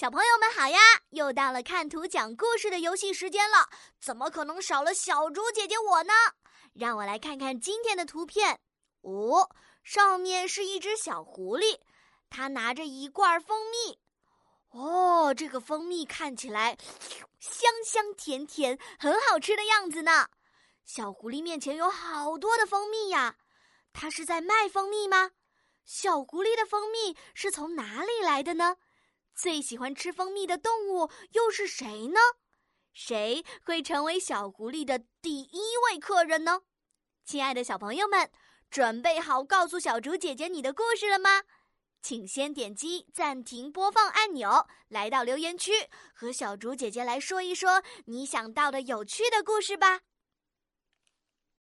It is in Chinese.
小朋友们好呀！又到了看图讲故事的游戏时间了，怎么可能少了小猪姐姐我呢？让我来看看今天的图片。哦，上面是一只小狐狸，它拿着一罐蜂蜜。哦，这个蜂蜜看起来香香甜甜，很好吃的样子呢。小狐狸面前有好多的蜂蜜呀，它是在卖蜂蜜吗？小狐狸的蜂蜜是从哪里来的呢？最喜欢吃蜂蜜的动物又是谁呢？谁会成为小狐狸的第一位客人呢？亲爱的小朋友们，准备好告诉小竹姐姐你的故事了吗？请先点击暂停播放按钮，来到留言区和小竹姐姐来说一说你想到的有趣的故事吧。